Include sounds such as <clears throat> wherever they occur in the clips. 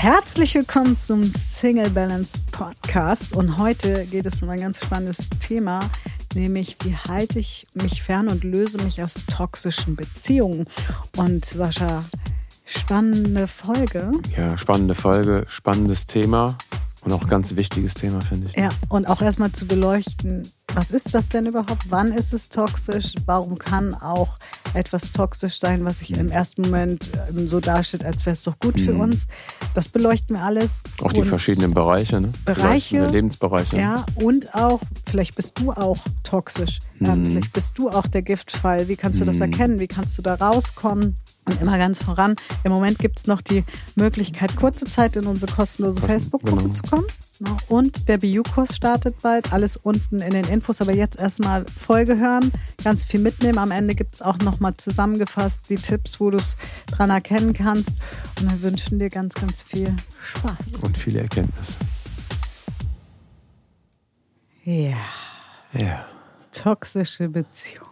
Herzlich willkommen zum Single Balance Podcast und heute geht es um ein ganz spannendes Thema, nämlich wie halte ich mich fern und löse mich aus toxischen Beziehungen. Und Sascha, spannende Folge. Ja, spannende Folge, spannendes Thema. Und auch ganz wichtiges Thema, finde ich. Ja, und auch erstmal zu beleuchten, was ist das denn überhaupt? Wann ist es toxisch? Warum kann auch etwas toxisch sein, was sich im ersten Moment ähm, so darstellt, als wäre es doch gut für mhm. uns? Das beleuchten wir alles. Auch die verschiedenen Bereiche, ne? Bereiche. Lebensbereiche. Ja, und auch, vielleicht bist du auch toxisch. Mhm. Vielleicht bist du auch der Giftfall. Wie kannst du das mhm. erkennen? Wie kannst du da rauskommen? Und immer ganz voran, im Moment gibt es noch die Möglichkeit, kurze Zeit in unsere kostenlose Facebook-Gruppe genau. zu kommen. Und der BU-Kurs startet bald. Alles unten in den Infos. Aber jetzt erstmal Folge hören, ganz viel mitnehmen. Am Ende gibt es auch nochmal zusammengefasst die Tipps, wo du es dran erkennen kannst. Und dann wünschen dir ganz, ganz viel Spaß. Und viele Erkenntnisse. Ja. Ja. Toxische Beziehung.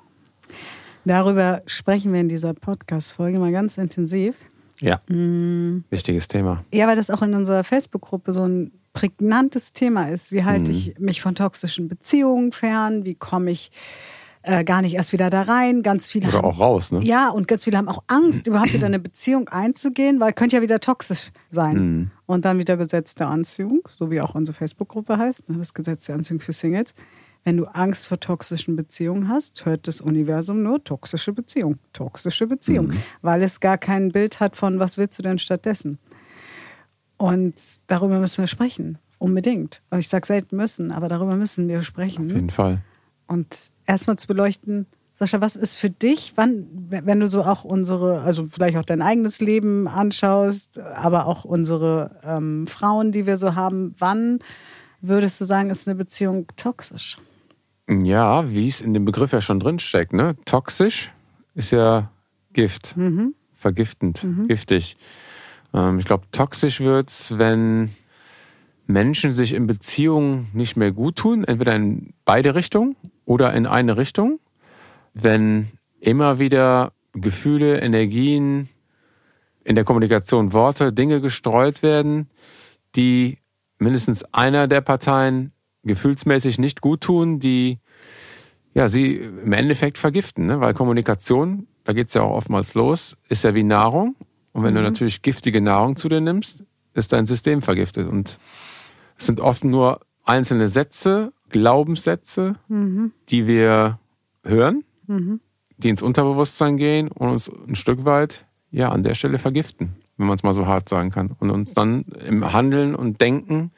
Darüber sprechen wir in dieser Podcast-Folge mal ganz intensiv. Ja. Mhm. Wichtiges Thema. Ja, weil das auch in unserer Facebook-Gruppe so ein prägnantes Thema ist. Wie halte mhm. ich mich von toxischen Beziehungen fern? Wie komme ich äh, gar nicht erst wieder da rein? Ganz viele Oder haben, auch raus, ne? Ja, und ganz viele haben auch Angst, <clears throat> überhaupt wieder eine Beziehung einzugehen, weil könnte ja wieder toxisch sein. Mhm. Und dann wieder Gesetz der Anziehung, so wie auch unsere Facebook-Gruppe heißt, ne, das Gesetz der Anziehung für Singles. Wenn du Angst vor toxischen Beziehungen hast, hört das Universum nur toxische Beziehung, toxische Beziehung, mhm. weil es gar kein Bild hat von, was willst du denn stattdessen? Und darüber müssen wir sprechen, unbedingt. Ich sage selten müssen, aber darüber müssen wir sprechen. Auf jeden Fall. Und erstmal zu beleuchten, Sascha, was ist für dich, wann, wenn du so auch unsere, also vielleicht auch dein eigenes Leben anschaust, aber auch unsere ähm, Frauen, die wir so haben, wann würdest du sagen, ist eine Beziehung toxisch? Ja, wie es in dem Begriff ja schon drinsteckt. Ne? Toxisch ist ja Gift, mhm. vergiftend, mhm. giftig. Ähm, ich glaube, toxisch wird es, wenn Menschen sich in Beziehungen nicht mehr gut tun, entweder in beide Richtungen oder in eine Richtung. Wenn immer wieder Gefühle, Energien, in der Kommunikation Worte, Dinge gestreut werden, die mindestens einer der Parteien gefühlsmäßig nicht gut tun, die ja sie im Endeffekt vergiften, ne? weil Kommunikation, da geht's ja auch oftmals los, ist ja wie Nahrung. Und wenn mhm. du natürlich giftige Nahrung zu dir nimmst, ist dein System vergiftet. Und es sind oft nur einzelne Sätze, Glaubenssätze, mhm. die wir hören, mhm. die ins Unterbewusstsein gehen und uns ein Stück weit ja an der Stelle vergiften, wenn man es mal so hart sagen kann. Und uns dann im Handeln und Denken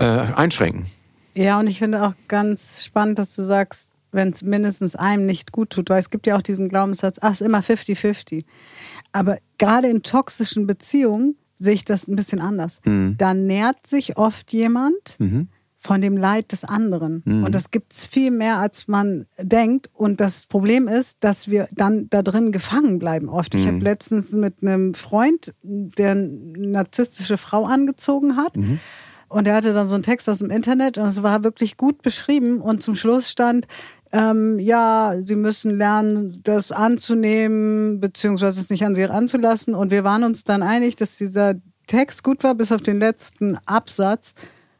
äh, einschränken. Ja, und ich finde auch ganz spannend, dass du sagst, wenn es mindestens einem nicht gut tut, weil es gibt ja auch diesen Glaubenssatz, ach, es ist immer 50-50. Aber gerade in toxischen Beziehungen sehe ich das ein bisschen anders. Mhm. Da nährt sich oft jemand mhm. von dem Leid des anderen. Mhm. Und das gibt es viel mehr, als man denkt. Und das Problem ist, dass wir dann da drin gefangen bleiben oft. Ich habe mhm. letztens mit einem Freund, der eine narzisstische Frau angezogen hat. Und er hatte dann so einen Text aus dem Internet und es war wirklich gut beschrieben. Und zum Schluss stand, ähm, ja, sie müssen lernen, das anzunehmen, beziehungsweise es nicht an sie anzulassen. Und wir waren uns dann einig, dass dieser Text gut war, bis auf den letzten Absatz.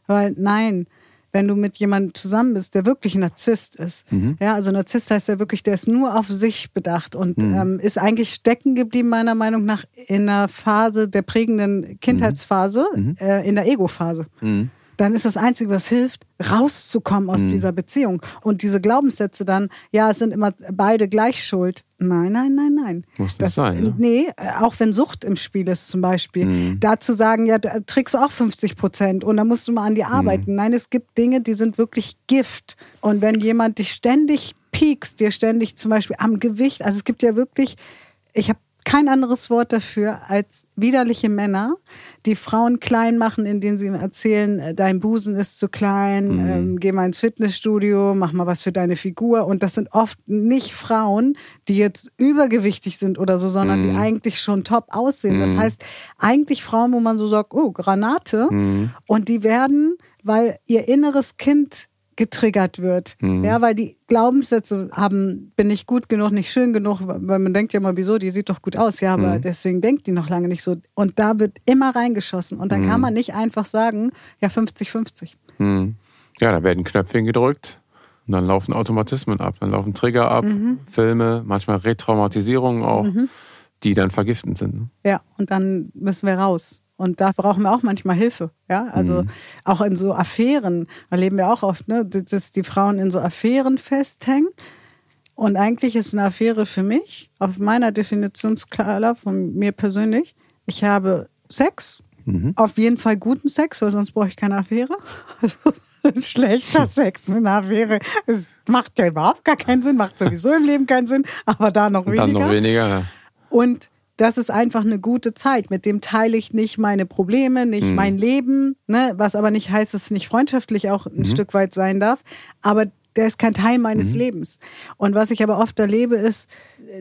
Weil nein, wenn du mit jemandem zusammen bist, der wirklich ein Narzisst ist. Mhm. Ja, also Narzisst heißt ja wirklich, der ist nur auf sich bedacht und mhm. ähm, ist eigentlich stecken geblieben, meiner Meinung nach, in einer Phase der prägenden Kindheitsphase, mhm. äh, in der Ego-Phase. Mhm dann ist das Einzige, was hilft, rauszukommen aus mhm. dieser Beziehung. Und diese Glaubenssätze dann, ja, es sind immer beide gleich schuld. Nein, nein, nein, nein. Muss das sein. Ne? Nee, auch wenn Sucht im Spiel ist zum Beispiel. Mhm. Da zu sagen, ja, da trägst du auch 50 Prozent und da musst du mal an dir mhm. arbeiten. Mhm. Nein, es gibt Dinge, die sind wirklich Gift. Und wenn jemand dich ständig piekst, dir ständig zum Beispiel am Gewicht, also es gibt ja wirklich, ich habe kein anderes Wort dafür als widerliche Männer, die Frauen klein machen, indem sie ihm erzählen, äh, dein Busen ist zu klein, mhm. ähm, geh mal ins Fitnessstudio, mach mal was für deine Figur. Und das sind oft nicht Frauen, die jetzt übergewichtig sind oder so, sondern mhm. die eigentlich schon top aussehen. Mhm. Das heißt, eigentlich Frauen, wo man so sagt, oh, Granate. Mhm. Und die werden, weil ihr inneres Kind getriggert wird. Mhm. Ja, weil die Glaubenssätze haben, bin ich gut genug, nicht schön genug, weil man denkt ja mal, wieso, die sieht doch gut aus. Ja, aber mhm. deswegen denkt die noch lange nicht so. Und da wird immer reingeschossen. Und dann mhm. kann man nicht einfach sagen, ja, 50-50. Mhm. Ja, da werden Knöpfchen gedrückt und dann laufen Automatismen ab, dann laufen Trigger ab, mhm. Filme, manchmal Retraumatisierungen auch, mhm. die dann vergiftend sind. Ne? Ja, und dann müssen wir raus. Und da brauchen wir auch manchmal Hilfe. Ja, also mhm. auch in so Affären erleben wir auch oft, ne, dass die Frauen in so Affären festhängen. Und eigentlich ist eine Affäre für mich, auf meiner Definitionsskala von mir persönlich, ich habe Sex, mhm. auf jeden Fall guten Sex, weil sonst brauche ich keine Affäre. <laughs> Also, schlechter Sex in einer Affäre. Es macht ja überhaupt gar keinen Sinn, macht sowieso im Leben keinen Sinn, aber da noch weniger. Dann noch weniger, ja. Und das ist einfach eine gute Zeit. Mit dem teile ich nicht meine Probleme, nicht mhm. mein Leben, ne? was aber nicht heißt, dass es nicht freundschaftlich auch ein mhm. Stück weit sein darf. Aber der ist kein Teil meines mhm. Lebens. Und was ich aber oft erlebe, ist,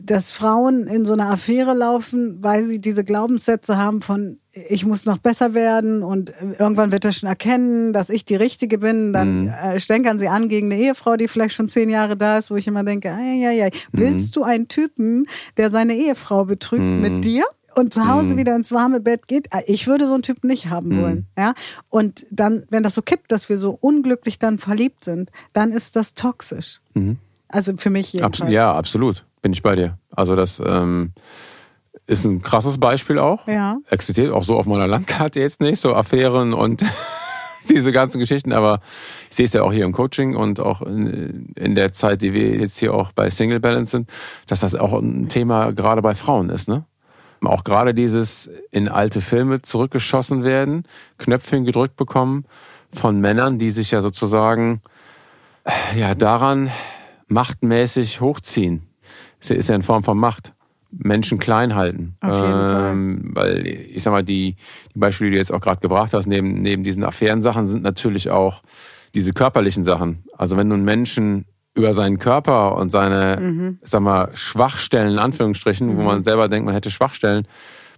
dass Frauen in so einer Affäre laufen, weil sie diese Glaubenssätze haben von, ich muss noch besser werden und irgendwann wird er schon erkennen, dass ich die Richtige bin. Dann mhm. äh, stänkern sie an gegen eine Ehefrau, die vielleicht schon zehn Jahre da ist, wo ich immer denke, ei, ei, ei. Mhm. willst du einen Typen, der seine Ehefrau betrügt mhm. mit dir? Und zu Hause mhm. wieder ins warme Bett geht. Äh, ich würde so einen Typen nicht haben mhm. wollen. Ja? Und dann, wenn das so kippt, dass wir so unglücklich dann verliebt sind, dann ist das toxisch. Mhm. Also für mich jedenfalls. Abs ja, absolut. Bin ich bei dir. Also das ähm, ist ein krasses Beispiel auch. Ja. Existiert auch so auf meiner Landkarte jetzt nicht, so Affären und <laughs> diese ganzen Geschichten, aber ich sehe es ja auch hier im Coaching und auch in, in, der Zeit, die wir jetzt hier auch bei Single Balance sind, dass das auch ein Thema gerade bei Frauen ist, ne? Auch gerade dieses in alte Filme zurückgeschossen werden, Knöpfchen gedrückt bekommen von Männern, die sich ja sozusagen ja daran machtmäßig hochziehen ist ja in Form von Macht. Menschen klein halten. Auf jeden ähm, Fall. Weil ich sag mal, die, die Beispiele, die du jetzt auch gerade gebracht hast, neben, neben diesen Affären-Sachen sind natürlich auch diese körperlichen Sachen. Also wenn du einen Menschen über seinen Körper und seine, mhm. sag mal, Schwachstellen, in Anführungsstrichen, mhm. wo man selber denkt, man hätte Schwachstellen,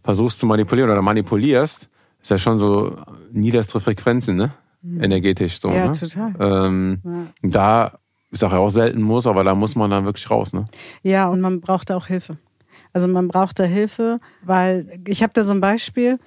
versuchst zu manipulieren oder manipulierst, ist ja schon so niederste Frequenzen, ne? Mhm. Energetisch so. Ja, ne? total. Ähm, ja. Da ich sage auch selten muss, aber da muss man dann wirklich raus, ne? Ja, und man braucht da auch Hilfe. Also man braucht da Hilfe, weil ich habe da so ein Beispiel,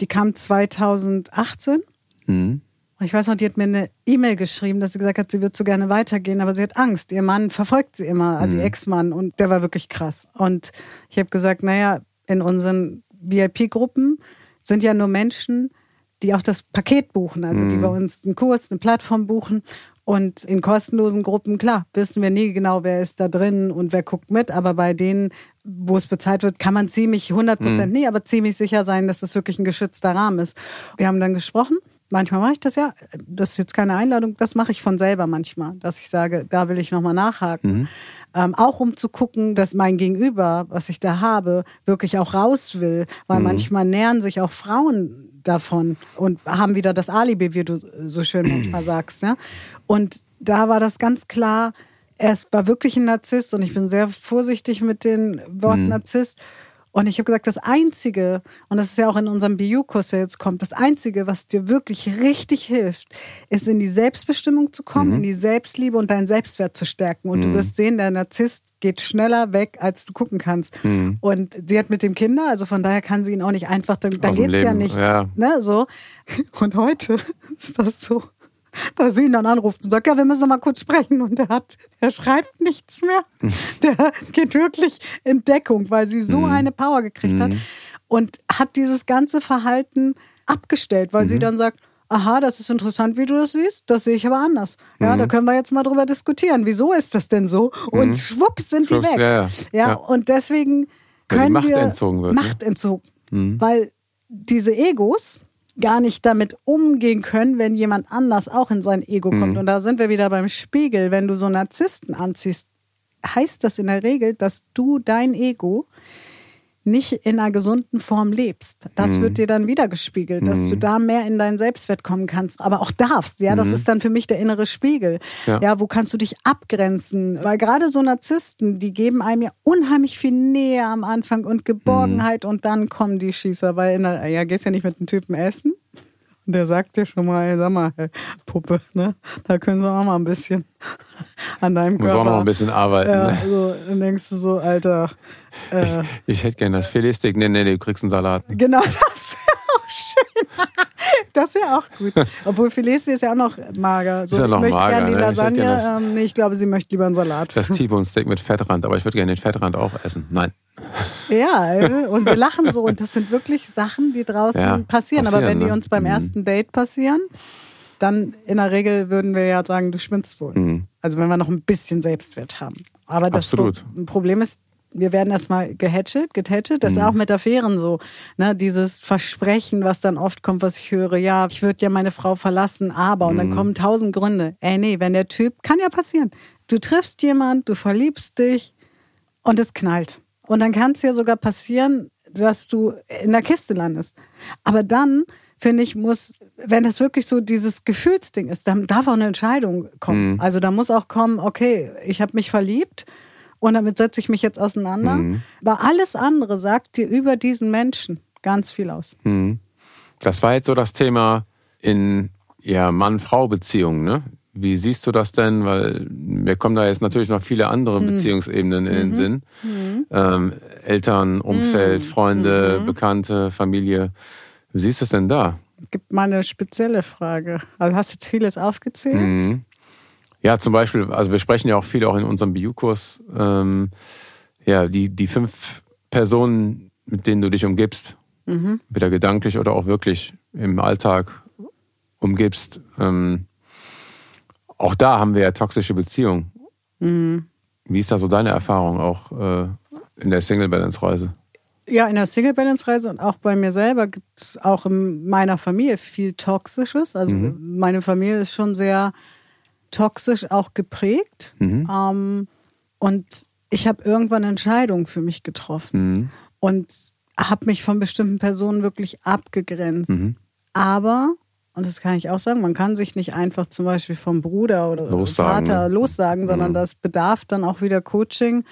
die kam 2018. Mhm. Ich weiß noch, die hat mir eine E-Mail geschrieben, dass sie gesagt hat, sie würde so gerne weitergehen, aber sie hat Angst. Ihr Mann verfolgt sie immer, also mhm. ihr Ex-Mann, und der war wirklich krass. Und ich habe gesagt, naja, in unseren VIP-Gruppen sind ja nur Menschen, die auch das Paket buchen, also mhm. die bei uns einen Kurs, eine Plattform buchen. Und in kostenlosen Gruppen, klar, wissen wir nie genau, wer ist da drin und wer guckt mit. Aber bei denen, wo es bezahlt wird, kann man ziemlich 100 Prozent, mhm. nie, aber ziemlich sicher sein, dass das wirklich ein geschützter Rahmen ist. Wir haben dann gesprochen. Manchmal mache ich das ja. Das ist jetzt keine Einladung. Das mache ich von selber manchmal, dass ich sage, da will ich nochmal nachhaken. Mhm. Ähm, auch um zu gucken, dass mein Gegenüber, was ich da habe, wirklich auch raus will. Weil mhm. manchmal nähern sich auch Frauen davon und haben wieder das Alibi, wie du so schön <clears throat> manchmal sagst. Ja? Und da war das ganz klar, er war wirklich ein Narzisst und ich bin sehr vorsichtig mit den Worten mhm. Narzisst. Und ich habe gesagt, das Einzige, und das ist ja auch in unserem BU-Kurs, der jetzt kommt, das Einzige, was dir wirklich richtig hilft, ist in die Selbstbestimmung zu kommen, mhm. in die Selbstliebe und deinen Selbstwert zu stärken. Und mhm. du wirst sehen, der Narzisst geht schneller weg, als du gucken kannst. Mhm. Und sie hat mit dem Kinder, also von daher kann sie ihn auch nicht einfach, dann, dann geht's ja nicht. Ja. Ne, so. <laughs> Und heute <laughs> ist das so <laughs> dass sie ihn dann anruft und sagt, ja, wir müssen noch mal kurz sprechen. Und er hat, er schreibt nichts mehr. <laughs> Der geht wirklich in Deckung, weil sie so mhm. eine Power gekriegt hat. Mhm. Und hat dieses ganze Verhalten abgestellt, weil sie mhm. dann sagt, aha, das ist interessant, wie du das siehst, das sehe ich aber anders. Ja, mhm. da können wir jetzt mal drüber diskutieren. Wieso ist das denn so? Und mhm. schwupps sind Schwupps, die weg. Ja, ja. ja, und deswegen können Macht wir entzogen wird, Macht ne? entzogen. Mhm. Weil diese Egos, gar nicht damit umgehen können, wenn jemand anders auch in sein Ego kommt. Mhm. Und da sind wir wieder beim Spiegel. Wenn du so Narzissten anziehst, heißt das in der Regel, dass du dein Ego nicht in einer gesunden Form lebst. Das mhm. wird dir dann wieder gespiegelt, dass mhm. du da mehr in deinen Selbstwert kommen kannst, aber auch darfst. Ja, das mhm. ist dann für mich der innere Spiegel. Ja. ja. wo kannst du dich abgrenzen? Weil gerade so Narzissten, die geben einem ja unheimlich viel Nähe am Anfang und Geborgenheit mhm. und dann kommen die Schießer, weil in der, ja, gehst ja nicht mit einem Typen essen. Der sagt dir schon mal, ey, sag mal, hey, Puppe, ne? Da können sie auch mal ein bisschen <laughs> an deinem Körper. Muss auch noch ein bisschen arbeiten. Ja, ne? also, dann denkst du so, Alter. Äh, Ich hätte gern das Filetstick. Nee, nee, nee, du kriegst einen Salat. genau, <laughs> das wäre auch schön. <laughs> Das wäre auch gut. Obwohl Filet ist ja auch noch mager. So, Ist ja ich noch möchte mager, gerne die ne? Ich Lasagne. gern das- ähm, nee, ich glaube, sie möchte lieber einen Salat. Das <laughs> T-Bone-Steak mit Fettrand. Aber ich würde gerne den Fettrand auch essen. Nein. Ja, äh, und wir lachen so. Und das sind wirklich Sachen, die draußen Ja, passieren. Aber passieren, wenn die ne? uns beim Mhm. ersten Date passieren, dann in der Regel würden wir ja sagen, du schwimmst wohl. Mhm. Also wenn wir noch ein bisschen Selbstwert haben. Aber das Absolut. Pro Problem ist, wir werden erstmal gehatchet, getätschelt. Das ist Mhm. auch mit Affären so. Ne? Dieses Versprechen, was dann oft kommt, was ich höre, ja, ich würde ja meine Frau verlassen, aber. Und Mhm. dann kommen tausend Gründe. Ey, nee, wenn der Typ, kann ja passieren. Du triffst jemand, du verliebst dich und es knallt. Und dann kann es ja sogar passieren, dass du in der Kiste landest. Aber dann, finde ich, muss, wenn es wirklich so dieses Gefühlsding ist, dann darf auch eine Entscheidung kommen. Mhm. Also da muss auch kommen, okay, ich habe mich verliebt und damit setze ich mich jetzt auseinander. Mhm. Aber alles andere sagt dir über diesen Menschen ganz viel aus. Mhm. Das war jetzt so das Thema in ja, Mann-Frau-Beziehungen, ne? Wie siehst du das denn? Weil mir kommen da jetzt natürlich noch viele andere Beziehungsebenen in den Sinn. Ähm, Eltern, Umfeld, Freunde, Bekannte, Familie. Wie siehst du es denn da? Gibt mal eine spezielle Frage. Also hast jetzt vieles aufgezählt. Mhm. Ja, zum Beispiel, also wir sprechen ja auch viel auch in unserem BU-Kurs, ähm, ja, die, die fünf Personen, mit denen du dich umgibst, wieder gedanklich oder auch wirklich im Alltag umgibst. Ähm, auch da haben wir ja toxische Beziehungen. Wie ist da so deine Erfahrung auch äh, in der Single-Balance-Reise? Ja, in der Single Balance Reise und auch bei mir selber gibt es auch in meiner Familie viel Toxisches. Also meine Familie ist schon sehr toxisch auch geprägt. Ähm, und ich habe irgendwann Entscheidungen für mich getroffen Mhm. und habe mich von bestimmten Personen wirklich abgegrenzt. Mhm. Aber, und das kann ich auch sagen, man kann sich nicht einfach zum Beispiel vom Bruder oder Lossagen, Vater ne? lossagen, sondern das bedarf dann auch wieder Coaching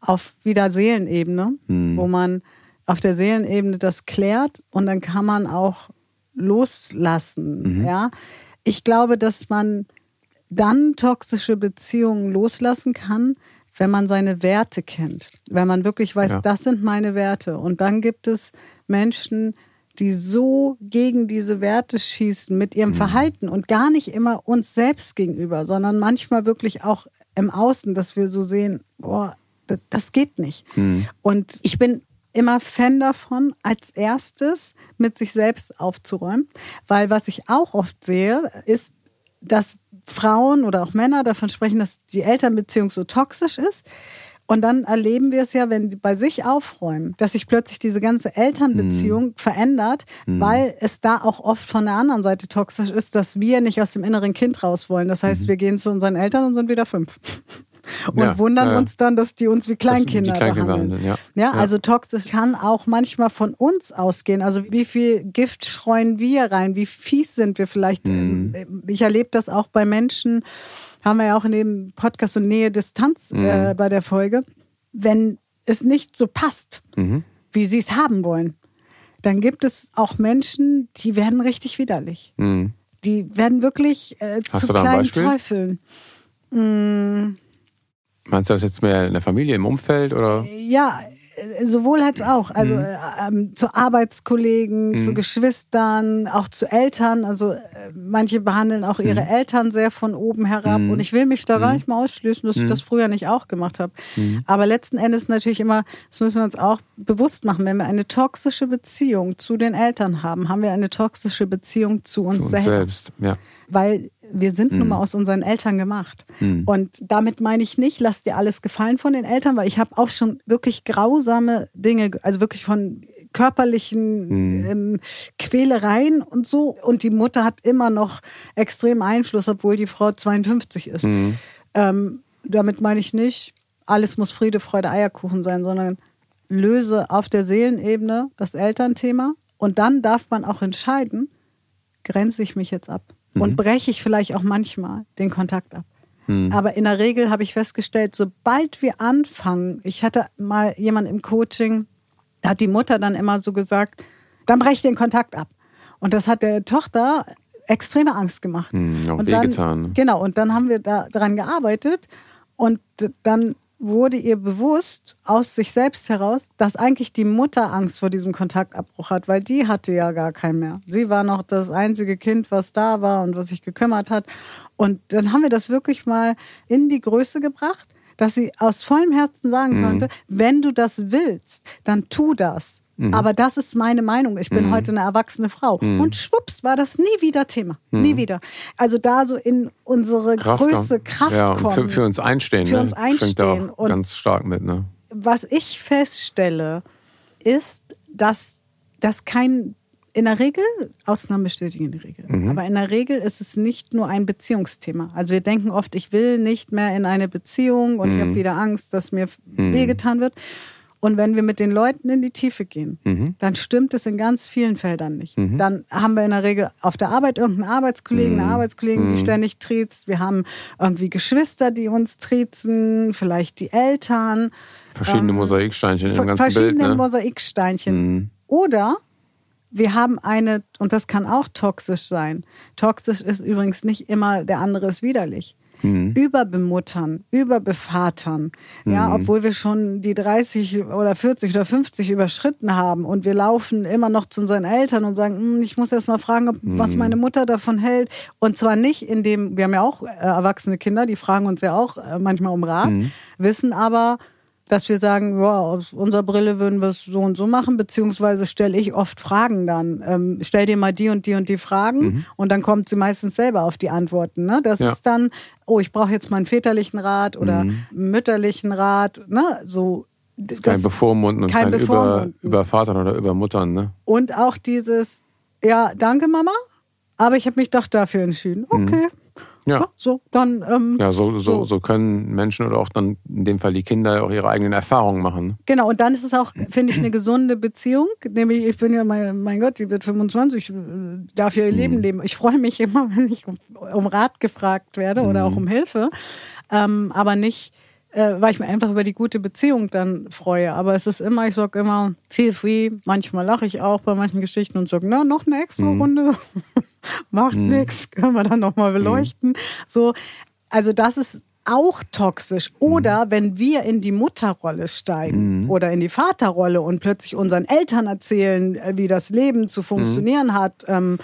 auf wieder Seelenebene, Mhm. wo man auf der Seelenebene das klärt und dann kann man auch loslassen. Mhm. Ja, ich glaube, dass man dann toxische Beziehungen loslassen kann, wenn man seine Werte kennt, wenn man wirklich weiß, Ja. das sind meine Werte. Und dann gibt es Menschen, die so gegen diese Werte schießen mit ihrem Verhalten und gar nicht immer uns selbst gegenüber, sondern manchmal wirklich auch im Außen, dass wir so sehen, boah, das, das geht nicht. Und ich bin immer Fan davon, als erstes mit sich selbst aufzuräumen, weil was ich auch oft sehe, ist, dass Frauen oder auch Männer davon sprechen, dass die Elternbeziehung so toxisch ist. Und dann erleben wir es ja, wenn sie bei sich aufräumen, dass sich plötzlich diese ganze Elternbeziehung verändert, weil es da auch oft von der anderen Seite toxisch ist, dass wir nicht aus dem inneren Kind raus wollen. Das heißt, wir gehen zu unseren Eltern und sind wieder fünf. Und Ja, wundern ja, uns dann, dass die uns wie Kleinkinder die Kleinkinder behandeln. behandeln, Ja, ja. also toxisch kann auch manchmal von uns ausgehen. Also wie viel Gift streuen wir rein? Wie fies sind wir vielleicht? Mhm. Ähm, Ich erlebe das auch bei Menschen, haben wir ja auch in dem Podcast so Nähe-Distanz Mhm. äh, bei der Folge. Wenn es nicht so passt, Mhm. wie sie es haben wollen, dann gibt es auch Menschen, die werden richtig widerlich. Mhm. Die werden wirklich äh, zu kleinen? Teufeln. Meinst du das jetzt mehr in der Familie, im Umfeld oder? Ja, äh, sowohl als auch. Also äh, ähm, zu Arbeitskollegen, zu Geschwistern, auch zu Eltern. Also äh, manche behandeln auch ihre Eltern sehr von oben herab. Und ich will mich da gar nicht mal ausschließen, dass ich das früher nicht auch gemacht habe. Aber letzten Endes natürlich immer, das müssen wir uns auch bewusst machen, wenn wir eine toxische Beziehung zu den Eltern haben, haben wir eine toxische Beziehung zu uns, Zu uns selbst selbst, ja. weil wir sind nun Mhm. mal aus unseren Eltern gemacht. Und damit meine ich nicht, lass dir alles gefallen von den Eltern, weil ich habe auch schon wirklich grausame Dinge, also wirklich von körperlichen Mhm. ähm, Quälereien und so. Und die Mutter hat immer noch extrem Einfluss, obwohl die Frau 52 ist. Mhm. Ähm, damit meine ich nicht, alles muss Friede, Freude, Eierkuchen sein, sondern löse auf der Seelenebene das Elternthema und dann darf man auch entscheiden, grenze ich mich jetzt ab und breche ich vielleicht auch manchmal den Kontakt ab. Aber in der Regel habe ich festgestellt, sobald wir anfangen, ich hatte mal jemand im Coaching, da hat die Mutter dann immer so gesagt, dann breche ich den Kontakt ab. Und das hat der Tochter extreme Angst gemacht. Hm, auch und dann, wehgetan. ne? Genau, und dann haben wir da, daran gearbeitet und dann wurde ihr bewusst aus sich selbst heraus, dass eigentlich die Mutter Angst vor diesem Kontaktabbruch hat, weil die hatte ja gar keinen mehr. Sie war noch das einzige Kind, was da war und was sich gekümmert hat. Und dann haben wir das wirklich mal in die Größe gebracht, dass sie aus vollem Herzen sagen konnte, wenn du das willst, dann tu das. Aber das ist meine Meinung. Ich bin heute eine erwachsene Frau. Und schwupps war das nie wieder Thema. Nie wieder. Also da so in unsere größte Kraft ja, kommen. für, für uns einstehen. Für ne? uns einstehen. Und- ganz stark mit, ne? was ich feststelle, ist, dass das kein, in der Regel, Ausnahmen bestätigen die Regel, Mhm. aber in der Regel ist es nicht nur ein Beziehungsthema. Also wir denken oft, ich will nicht mehr in eine Beziehung und ich Mhm. habe wieder Angst, dass mir wehgetan wird. Und wenn wir mit den Leuten in die Tiefe gehen, Mhm. dann stimmt es in ganz vielen Feldern nicht. Dann haben wir in der Regel auf der Arbeit irgendeinen Arbeitskollegen, Mhm. eine Arbeitskollegen, die ständig triezt. Wir haben irgendwie Geschwister, die uns triezen, vielleicht die Eltern Verschiedene Mosaiksteinchen im ganzen Bild, verschiedene ne? Mosaiksteinchen. Oder wir haben eine, und das kann auch toxisch sein. Toxisch ist übrigens nicht immer, der andere ist widerlich. Überbemuttern, überbevatern, ja, obwohl wir schon die 30 oder 40 oder 50 überschritten haben und wir laufen immer noch zu unseren Eltern und sagen, "Hm, ich muss erst mal fragen, ob, was meine Mutter davon hält. Und zwar nicht in dem, wir haben ja auch äh, erwachsene Kinder, die fragen uns ja auch äh, manchmal um Rat, wissen aber, dass wir sagen, ja, aus unserer Brille würden wir es so und so machen, beziehungsweise stelle ich oft Fragen dann. Ähm, stell dir mal die und die und die Fragen und dann kommt sie meistens selber auf die Antworten. Ne? Das Ja. ist dann, oh, ich brauche jetzt mal einen väterlichen Rat oder mütterlichen Rat, ne? So. Kein das- Bevormunden und kein kein, über. Übervatern oder Übermuttern, ne? Und auch dieses, ja, danke Mama, aber ich habe mich doch dafür entschieden. Okay. Ja. so, dann. Ähm, Ja, so, so, so können Menschen oder auch dann in dem Fall die Kinder auch ihre eigenen Erfahrungen machen. ne? Genau, und dann ist es auch, finde ich, eine gesunde Beziehung. Nämlich, ich bin ja, mein, mein Gott, die wird 25, äh, darf ja ihr Leben leben. Ich freue mich immer, <laughs> wenn ich um, um Rat gefragt werde oder auch um Hilfe. Ähm, aber nicht, äh, weil ich mir einfach über die gute Beziehung dann freue. Aber es ist immer, ich sage immer, feel free. Manchmal lache ich auch bei manchen Geschichten und sage, na, noch eine extra Runde. <laughs> <laughs> Macht nichts, können wir dann nochmal beleuchten. So, also das ist auch toxisch. Oder wenn wir in die Mutterrolle steigen oder in die Vaterrolle und plötzlich unseren Eltern erzählen, äh, wie das Leben zu funktionieren hat, ähm,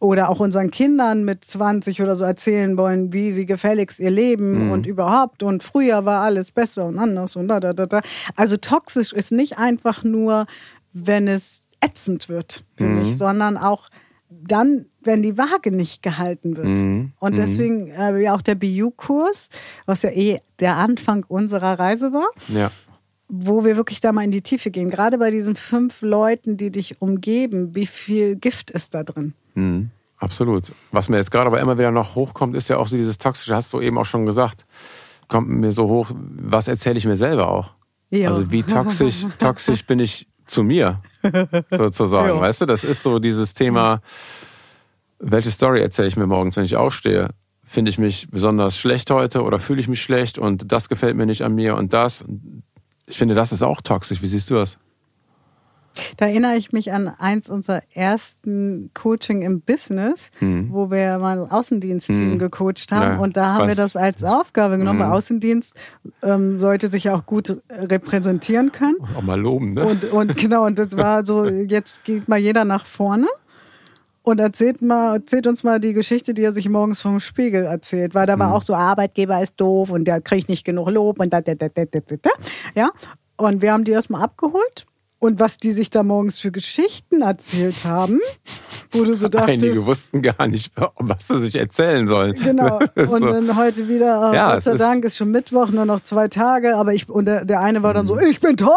oder auch unseren Kindern mit 20 oder so erzählen wollen, wie sie gefälligst ihr Leben und überhaupt und früher war alles besser und anders und da, da, da, da. Also toxisch ist nicht einfach nur, wenn es ätzend wird für mich, sondern auch dann, wenn die Waage nicht gehalten wird. Und deswegen äh, ja auch der BU-Kurs, was ja eh der Anfang unserer Reise war, Ja. wo wir wirklich da mal in die Tiefe gehen. Gerade bei diesen fünf Leuten, die dich umgeben, wie viel Gift ist da drin? Mhm. Absolut. Was mir jetzt gerade aber immer wieder noch hochkommt, ist ja auch so dieses Toxische, hast du eben auch schon gesagt, kommt mir so hoch, was erzähle ich mir selber auch? Ja. Also wie toxisch, <laughs> toxisch bin ich zu mir, <laughs> sozusagen. Ja. Weißt du, das ist so dieses Thema, welche Story erzähle ich mir morgens, wenn ich aufstehe? Finde ich mich besonders schlecht heute oder fühle ich mich schlecht und das gefällt mir nicht an mir und das? Ich finde, das ist auch toxisch. Wie siehst du das? Da erinnere ich mich an eins unserer ersten Coaching im Business, wo wir mal ein Außendienstteam gecoacht haben. Ja, und da haben wir was- das als Aufgabe genommen. Weil Außendienst ähm, sollte sich auch gut repräsentieren können. Auch mal loben, ne? Und, und genau, und das war so, jetzt geht mal jeder nach vorne und erzählt mal, erzählt uns mal die Geschichte, die er sich morgens vom Spiegel erzählt. Weil da war auch so, Arbeitgeber ist doof und der kriegt nicht genug Lob und da, da, da, da, da, da, da. Ja. Und wir haben die erstmal abgeholt. Und was die sich da morgens für Geschichten erzählt haben, wo du so <laughs> dachtest, Einige wussten gar nicht, was sie sich erzählen sollen. Genau. <laughs> Und so. dann heute wieder, äh, Ja, Gott sei Dank, ist schon Mittwoch, nur noch zwei Tage. Aber ich, und der, der eine war dann Mhm. so, ich bin toll,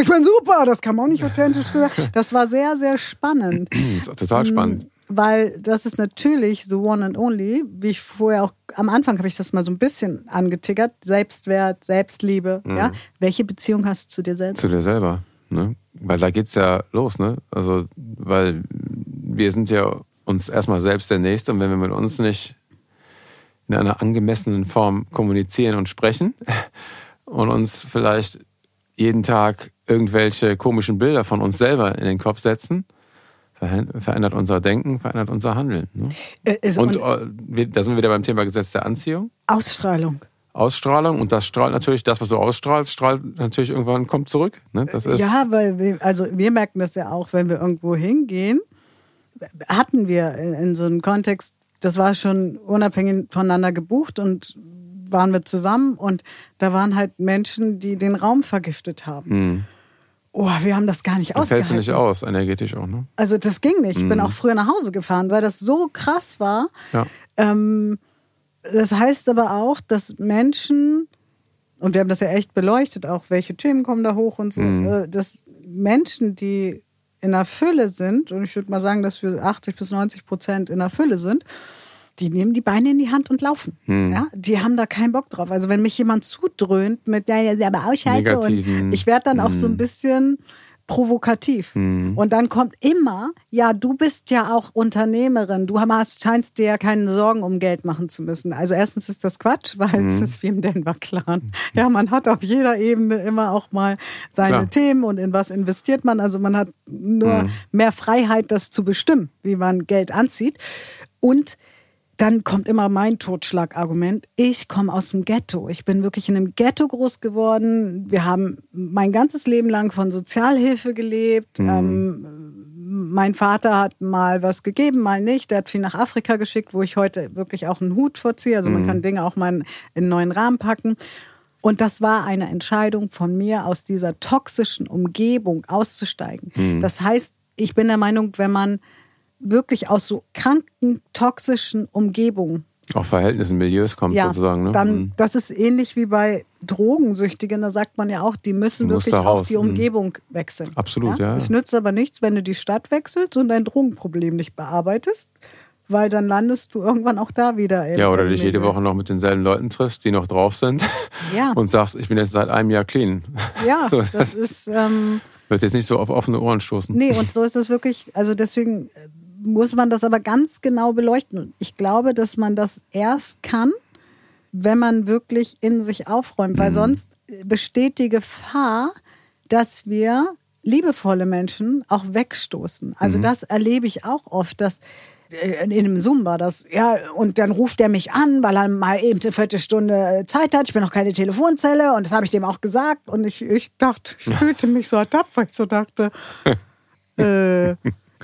ich bin super. Das kam auch nicht authentisch rüber. Das war sehr, sehr spannend. <clears throat> Das ist total spannend. Weil das ist natürlich so one and only, wie ich vorher auch, am Anfang habe ich das mal so ein bisschen angetickert. Selbstwert, Selbstliebe, Mhm. ja. Welche Beziehung hast du zu dir selbst? Zu dir selber. Ne? Weil da geht's ja los, ne? Also, weil wir sind ja uns erstmal selbst der Nächste und wenn wir mit uns nicht in einer angemessenen Form kommunizieren und sprechen <laughs> und uns vielleicht jeden Tag irgendwelche komischen Bilder von uns selber in den Kopf setzen, verändert unser Denken, verändert unser Handeln. Ne? Äh, und, und äh, da sind wir wieder beim Thema Gesetz der Anziehung. Ausstrahlung. Ausstrahlung und das strahlt natürlich, das, was du ausstrahlst, strahlt natürlich irgendwann, kommt zurück. Ne? Das ist ja, weil wir, also wir merken das ja auch, wenn wir irgendwo hingehen, hatten wir in so einem Kontext, das war schon unabhängig voneinander gebucht und waren wir zusammen und da waren halt Menschen, die den Raum vergiftet haben. Mhm. Oh, wir haben das gar nicht ausgehalten. Fällst du nicht aus, energetisch auch, ne? Also das ging nicht. Ich bin mhm. auch früher nach Hause gefahren, weil das so krass war. Ja. Ähm, das heißt aber auch, dass Menschen, und wir haben das ja echt beleuchtet, auch welche Themen kommen da hoch und so, mhm. Äh, dass Menschen, die in der Fülle sind, und ich würde mal sagen, dass wir 80 bis 90 Prozent in der Fülle sind, die nehmen die Beine in die Hand und laufen. Hm. Ja, die haben da keinen Bock drauf. Also wenn mich jemand zudröhnt mit, ja, ja, aber ausschalten und ich werde dann auch so ein hm. bisschen provokativ. Mhm. Und dann kommt immer, ja, du bist ja auch Unternehmerin, du hast, scheinst dir ja keine Sorgen um Geld machen zu müssen. Also erstens ist das Quatsch, weil mhm. es ist wie im Denver-Clan. Ja, man hat auf jeder Ebene immer auch mal seine Klar. Themen und in was investiert man. Also man hat nur mhm. mehr Freiheit, das zu bestimmen, wie man Geld anzieht. Und dann kommt immer mein Totschlagargument. Ich komme aus dem Ghetto. Ich bin wirklich in einem Ghetto groß geworden. Wir haben mein ganzes Leben lang von Sozialhilfe gelebt. Mhm. Ähm, mein Vater hat mal was gegeben, mal nicht. Der hat viel nach Afrika geschickt, wo ich heute wirklich auch einen Hut vorziehe. Also man mhm. kann Dinge auch mal in einen neuen Rahmen packen. Und das war eine Entscheidung von mir, aus dieser toxischen Umgebung auszusteigen. Mhm. Das heißt, ich bin der Meinung, wenn man wirklich aus so kranken, toxischen Umgebungen. Auch Verhältnissen, Milieus kommt ja, sozusagen. Ne? Dann, mhm. das ist ähnlich wie bei Drogensüchtigen, da sagt man ja auch, die müssen wirklich auch die mhm. Umgebung mhm. wechseln. Absolut, ja. Es nützt aber nichts, wenn du die Stadt wechselst und dein Drogenproblem nicht bearbeitest, weil dann landest du irgendwann auch da wieder. Ja, oder dich jede Woche noch mit denselben Leuten triffst, die noch drauf sind <laughs> ja. und sagst, ich bin jetzt seit einem Jahr clean. Ja, <laughs> so, das, das ist... Ähm, wird jetzt nicht so auf offene Ohren stoßen. Nee, und so ist es wirklich, also deswegen muss man das aber ganz genau beleuchten. Ich glaube, dass man das erst kann, wenn man wirklich in sich aufräumt, weil mhm. sonst besteht die Gefahr, dass wir liebevolle Menschen auch wegstoßen. Also mhm. das erlebe ich auch oft, dass äh, in einem Zoom war das, ja, und dann ruft er mich an, weil er mal eben eine Viertelstunde Zeit hat. Ich bin noch keine Telefonzelle und das habe ich dem auch gesagt. Und ich, ich dachte, ich fühlte mich so ertappt, weil ich so dachte, <laughs> äh,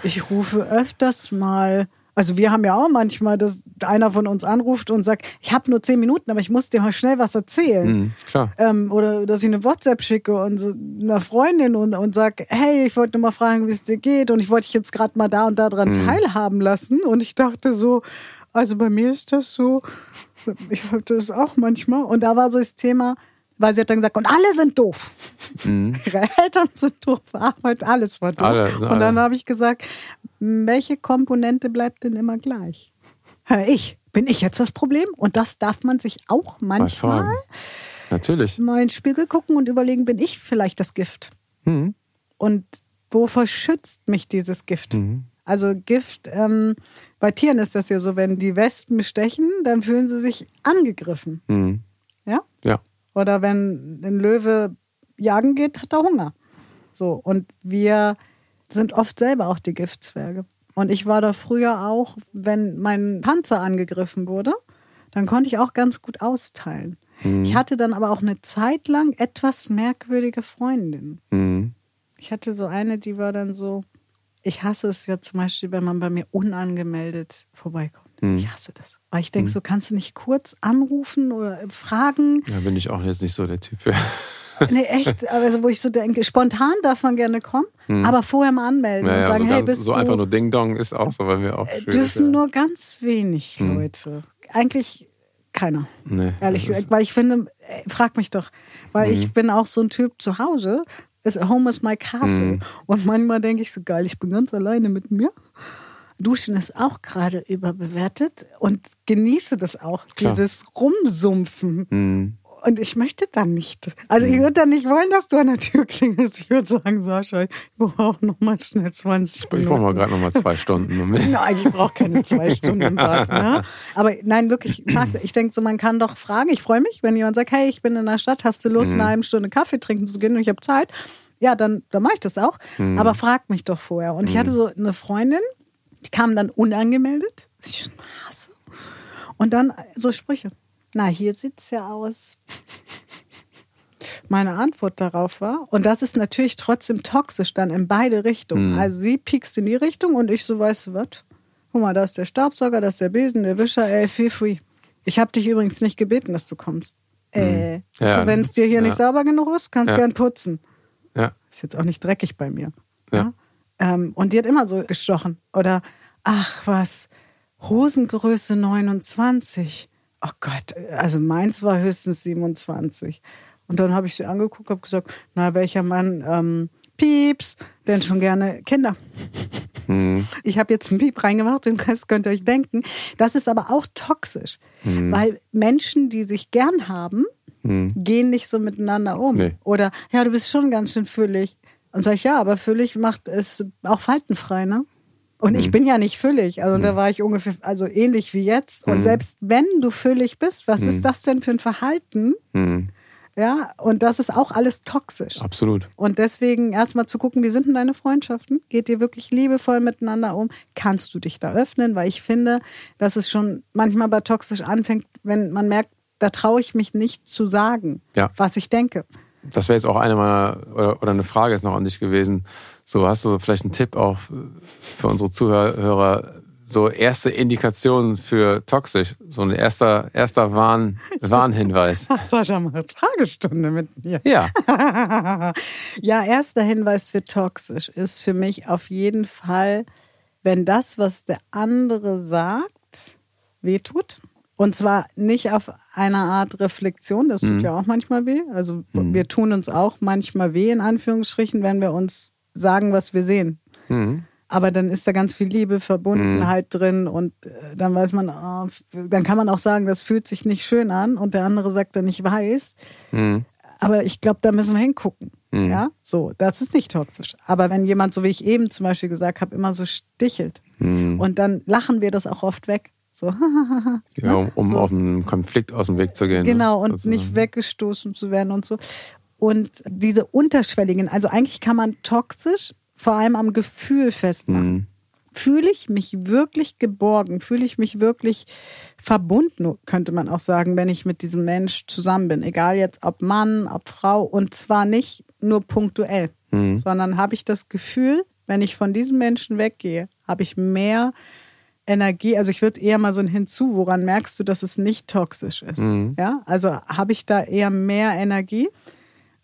ich rufe öfters mal. Also wir haben ja auch manchmal, dass einer von uns anruft und sagt, ich habe nur zehn Minuten, aber ich muss dir mal schnell was erzählen. Mhm, klar. Ähm, oder dass ich eine WhatsApp schicke und so einer Freundin und, und sage, hey, ich wollte nur mal fragen, wie es dir geht und ich wollte dich jetzt gerade mal da und da dran mhm. teilhaben lassen. Und ich dachte so, also bei mir ist das so, ich habe das auch manchmal. Und da war so das Thema, weil sie hat dann gesagt, und alle sind doof. Mhm. <laughs> Ihre Eltern sind doof, Arbeit, alles war doof. Alle, alle. Und dann habe ich gesagt, welche Komponente bleibt denn immer gleich? Ich, bin ich jetzt das Problem? Und das darf man sich auch manchmal Natürlich. mal in den Spiegel gucken und überlegen, bin ich vielleicht das Gift? Mhm. Und wovor schützt mich dieses Gift? Mhm. Also Gift, ähm, bei Tieren ist das ja so, wenn die Wespen stechen, dann fühlen sie sich angegriffen. Mhm. Oder wenn ein Löwe jagen geht, hat er Hunger. So, und wir sind oft selber auch die Giftzwerge. Und ich war da früher auch, wenn mein Panzer angegriffen wurde, dann konnte ich auch ganz gut austeilen. Mhm. Ich hatte dann aber auch eine Zeit lang etwas merkwürdige Freundinnen. Mhm. Ich hatte so eine, die war dann so, ich hasse es ja zum Beispiel, wenn man bei mir unangemeldet vorbeikommt. Mhm. Ich hasse das. Weil ich denke, mhm. so kannst du nicht kurz anrufen oder fragen. Ja, bin ich auch jetzt nicht so der Typ für. <laughs> nee, echt. Also, wo ich so denke, spontan darf man gerne kommen, mhm. aber vorher mal anmelden naja, und sagen, so hey, bist so du. So einfach nur Ding Dong ist auch so, weil wir auch. Äh, dürfen ja. nur ganz wenig mhm. Leute. Eigentlich keiner. Nee, ehrlich gesagt. Weil ich finde, äh, frag mich doch, weil ich mhm. bin auch so ein Typ zu Hause. Home is my castle. Mhm. Und manchmal denke ich so, geil, ich bin ganz alleine mit mir. Duschen ist auch gerade überbewertet und genieße das auch, Klar. dieses Rumsumpfen. Mhm. Und ich möchte dann nicht. Also ich mhm. würde dann nicht wollen, dass du an der Tür klingelst. Ich würde sagen, Sascha, ich brauche noch mal schnell 20 Minuten. Ich brauche mal gerade noch mal zwei Stunden. nein, ich brauche keine zwei Stunden <laughs> im Tag. Ne? Aber nein, wirklich, ich denke so, man kann doch fragen. Ich freue mich, wenn jemand sagt, hey, ich bin in der Stadt, hast du Lust, mhm. eine halbe Stunde Kaffee trinken zu gehen und ich habe Zeit ja, dann, dann mache ich das auch. Mhm. Aber frag mich doch vorher. Und ich hatte so eine Freundin, die kam dann unangemeldet. Ich hasse. Und dann so Sprüche. Na, hier sieht's ja aus. Meine Antwort darauf war, und das ist natürlich trotzdem toxisch dann in beide Richtungen. Also sie piekst in die Richtung und ich so, weißt du was? Guck mal, da ist der Staubsauger, da ist der Besen, der Wischer, ey, feel free. Ich habe dich übrigens nicht gebeten, dass du kommst. Äh, Ja, so, wenn es dir hier ja. nicht sauber genug ist, kannst Ja. gern putzen. Ja. Ist jetzt auch nicht dreckig bei mir. Ja. Ähm, und die hat immer so gestochen. Oder, ach was, Hosengröße 29. Oh Gott, also meins war höchstens 27. Und dann habe ich sie angeguckt, habe gesagt, na, welcher Mann, ähm, Pieps, denn schon gerne Kinder. Mhm. <laughs> Ich habe jetzt einen Piep reingemacht, den Rest könnt ihr euch denken. Das ist aber auch toxisch, Mhm. weil Menschen, die sich gern haben, gehen nicht so miteinander um. Nee. Oder, ja, du bist schon ganz schön füllig. Und sag ich, ja, aber füllig macht es auch faltenfrei, ne? Und Mhm. ich bin ja nicht füllig. Also da war ich ungefähr, also ähnlich wie jetzt. Mhm. Und selbst wenn du füllig bist, was ist das denn für ein Verhalten? Mhm. Ja, und das ist auch alles toxisch. Absolut. Und deswegen erstmal zu gucken, wie sind denn deine Freundschaften? Geht ihr wirklich liebevoll miteinander um? Kannst du dich da öffnen? Weil ich finde, dass es schon manchmal bei toxisch anfängt, wenn man merkt, da traue ich mich nicht zu sagen, Ja. was ich denke. Das wäre jetzt auch eine meiner, oder, oder eine Frage ist noch an dich gewesen. So, hast du vielleicht einen Tipp auch für unsere Zuhörer, so erste Indikationen für toxisch? So ein erster, erster Warn, <laughs> Warnhinweis. Sascha macht Fragestunde mit mir. Ja. <laughs> Ja, erster Hinweis für toxisch ist für mich auf jeden Fall, wenn das, was der andere sagt, wehtut. Und zwar nicht auf einer Art Reflexion, das tut ja auch manchmal weh. Also wir tun uns auch manchmal weh, in Anführungsstrichen, wenn wir uns sagen, was wir sehen. Mhm. Aber dann ist da ganz viel Liebe, Verbundenheit drin und äh, dann weiß man, f- dann kann man auch sagen, das fühlt sich nicht schön an und der andere sagt dann, ich weiß. Mhm. Aber ich glaube, da müssen wir hingucken. Mhm. Ja, so, das ist nicht toxisch. Aber wenn jemand, so wie ich eben zum Beispiel gesagt habe, immer so stichelt Mhm. und dann lachen wir das auch oft weg. So, <laughs> Ja, um, um auf einen Konflikt aus dem Weg zu gehen. genau, ne? und Also, nicht weggestoßen zu werden und so. Und diese unterschwelligen, also eigentlich kann man toxisch vor allem am Gefühl festmachen. Mhm. Fühle ich mich wirklich geborgen? Fühle ich mich wirklich verbunden, könnte man auch sagen, wenn ich mit diesem Mensch zusammen bin? Egal jetzt ob Mann, ob Frau. Und zwar nicht nur punktuell, Mhm. sondern habe ich das Gefühl, wenn ich von diesem Menschen weggehe, habe ich mehr Energie. Also ich würde eher mal so ein Hinzu, woran merkst du, dass es nicht toxisch ist? Ja, also habe ich da eher mehr Energie?